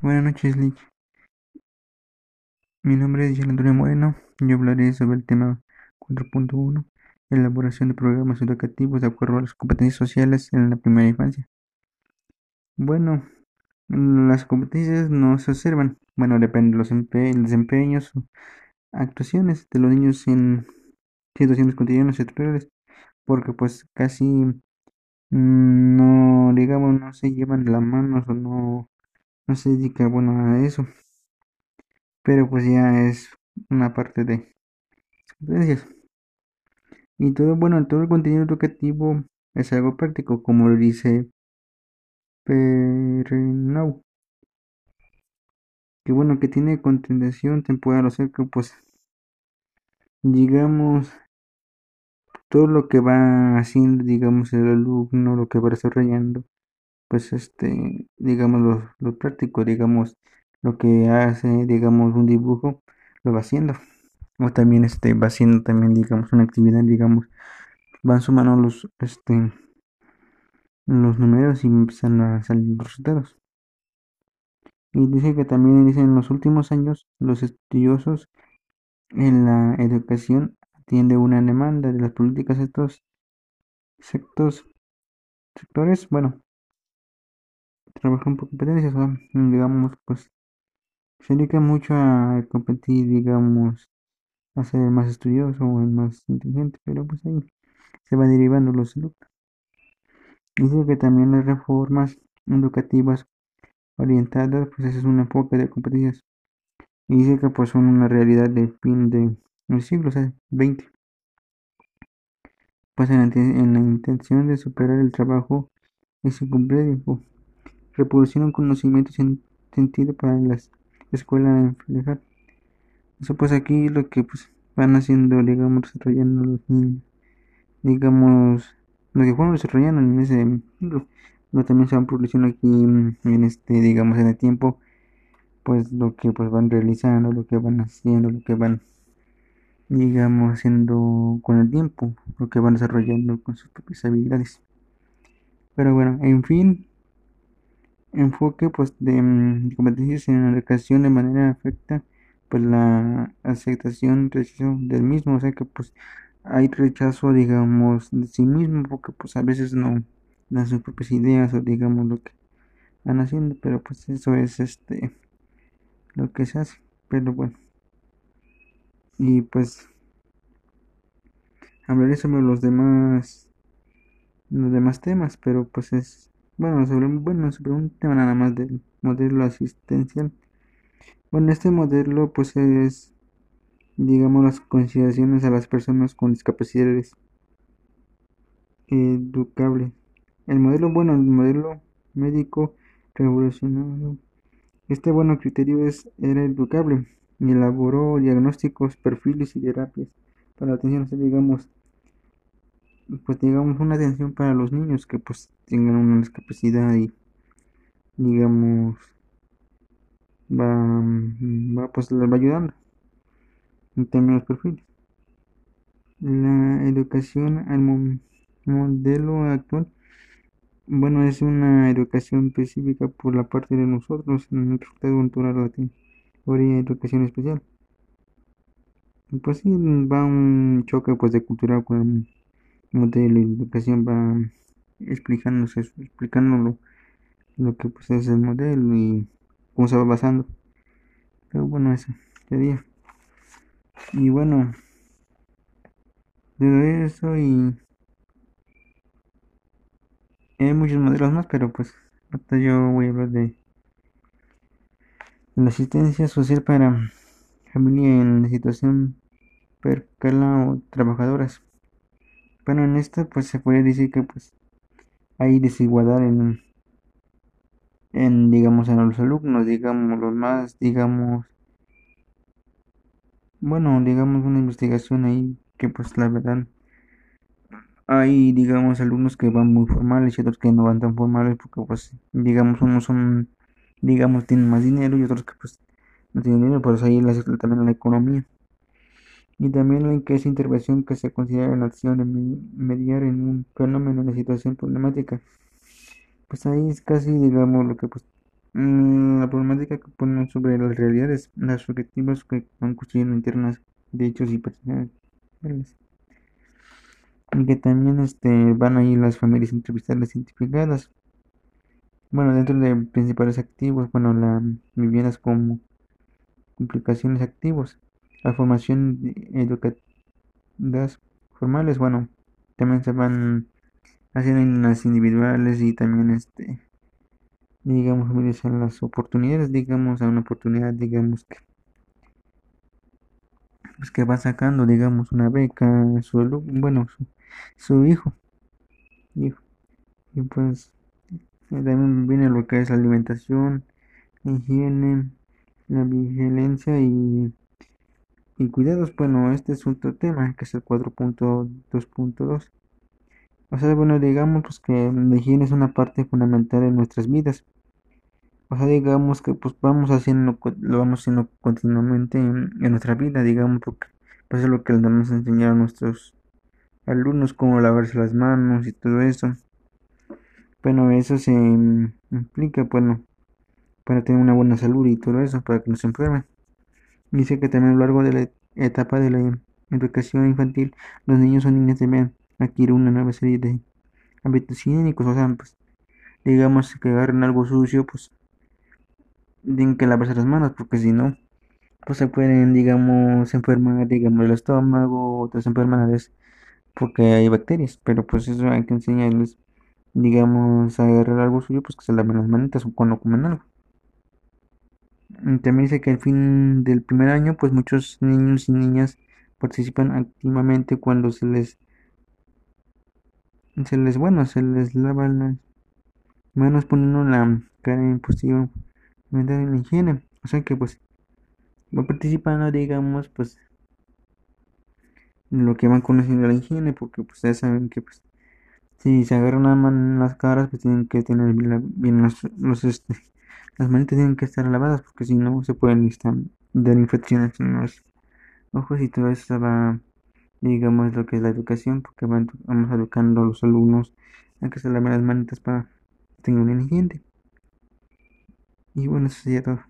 Buenas noches, Lick. Mi nombre es Gian Antonio Moreno. Yo hablaré sobre el tema 4.1, elaboración de programas educativos de acuerdo a las competencias sociales en la primera infancia. Bueno, las competencias no se observan. Bueno, depende de los desempeños o actuaciones de los niños en situaciones cotidianas y tutoriales, porque pues casi mm, no, digamos, no se llevan de la mano o no, no se dedica, bueno, a eso pero pues ya es una parte de competencias. Y todo, bueno, todo el contenido educativo es algo práctico, como lo dice Perenau. Que bueno, que tiene continuación temporal, o sea que pues, digamos, todo lo que va haciendo, digamos, el alumno, lo que va desarrollando, pues este, digamos, lo, lo práctico, digamos, lo que hace, digamos, un dibujo, lo va haciendo. O también este, va haciendo también, digamos, una actividad, digamos, van sumando los, este, los números y empiezan a salir los resultados. Y dice que también dice en los últimos años los estudiosos en la educación atiende una demanda de las políticas de estos sectores, sectores, bueno, trabajan por competencias, digamos, pues se dedica mucho a competir, digamos, a ser más estudioso o más inteligente, pero pues ahí se van derivando los alumnos. Dice que también las reformas educativas orientadas, pues ese es un enfoque de competencias. Y dice que pues son una realidad de fin del siglo XX. Pues en la, intención de superar el trabajo y su complejo, reproducir un conocimiento sin sentido para las escuela enflejar. Eso pues aquí lo que pues van haciendo, digamos, desarrollando los niños. Digamos, lo que fueron desarrollando en ese libro, lo también se van produciendo aquí en este, digamos, en el tiempo, pues lo que pues van realizando, lo que van haciendo, lo que van, digamos, haciendo con el tiempo, lo que van desarrollando con sus propias habilidades. Pero bueno, en fin, enfoque pues de mm, competencias en la educación de manera afecta pues la aceptación rechazo del mismo. O sea que pues hay rechazo digamos de sí mismo porque pues a veces no dan sus propias ideas o digamos lo que van haciendo pero pues eso es este lo que se hace. Pero bueno. Y pues hablaré sobre los demás los demás temas pero pues es bueno, sobre, bueno, sobre un tema nada más del modelo asistencial. Bueno, este modelo pues es, digamos, las consideraciones a las personas con discapacidades educables. El modelo, bueno, el modelo médico revolucionario. Este bueno criterio es, era educable y elaboró diagnósticos, perfiles y terapias para la atención, digamos, pues digamos una atención para los niños que pues tengan una discapacidad y digamos va, va pues les va ayudando en términos perfiles. La educación al modelo actual bueno es una educación específica por la parte de nosotros en el resultado cultural la teoría educación especial. Pues sí va un choque pues de cultura con modelo de educación va explicándose, explicándolo lo que pues es el modelo y cómo se va basando. Pero bueno, eso sería. Y bueno, de eso y hay muchos modelos más, pero pues hasta yo voy a hablar de la asistencia social para familia en situación percala o trabajadoras. Bueno, en esto pues se puede decir que pues hay desigualdad en, en digamos en los alumnos, digamos los más, digamos, bueno, digamos una investigación ahí que pues la verdad hay digamos alumnos que van muy formales y otros que no van tan formales porque pues digamos unos son digamos tienen más dinero y otros que pues no tienen dinero, por eso ahí les también la economía y también en que esa intervención que se considera la acción de mediar en un fenómeno, en una situación problemática. Pues ahí es casi, digamos, lo que pues mm, la problemática que ponen sobre las realidades, las objetivos que van construyendo internas de hechos y personales. Y que también este, van ahí las familias entrevistadas identificadas. Bueno, dentro de principales activos, bueno, las viviendas como implicaciones activos, la formación educativas formales, bueno, también se van haciendo en las individuales y también este digamos en las oportunidades digamos a una oportunidad digamos que pues que va sacando digamos una beca su bueno su, hijo hijo. Y pues también viene lo que es la alimentación higiene la vigilancia y y cuidados bueno este es otro tema que es el 4.2.2 o sea, bueno, digamos pues, que la higiene es una parte fundamental de nuestras vidas. O sea, digamos que pues vamos haciendo, lo vamos haciendo continuamente en, nuestra vida, digamos, porque pues es lo que les vamos a enseñar a nuestros alumnos, cómo lavarse las manos y todo eso. Bueno, eso se implica, bueno, para tener una buena salud y todo eso, para que no se enfermen. Dice que también a lo largo de la etapa de la educación infantil, los niños o niñas deben adquirir una nueva serie de hábitos higiénicos, o sea, pues, digamos que agarren algo sucio, pues tienen que lavarse las manos, porque si no, pues se pueden, digamos, enfermar, digamos, el estómago, otras enfermedades, porque hay bacterias, pero pues eso hay que enseñarles, digamos, a agarrar algo suyo, pues que se laven las manitas o cuando comen algo. También dice que al fin del primer año, pues muchos niños y niñas participan activamente cuando se les se les, bueno, se les lava las manos poniendo la cara en posición en la higiene. O sea que pues va participando, digamos, pues lo que van conociendo la higiene, porque pues ya saben que pues si se agarran las caras, pues tienen que tener bien, los, este, las manitas tienen que estar lavadas, porque si no se pueden dar infecciones en los ojos y todo eso va digamos lo que es la educación, porque vamos educando a los alumnos a que se laven las manitas para tengan un higiene. Y bueno, eso sería todo.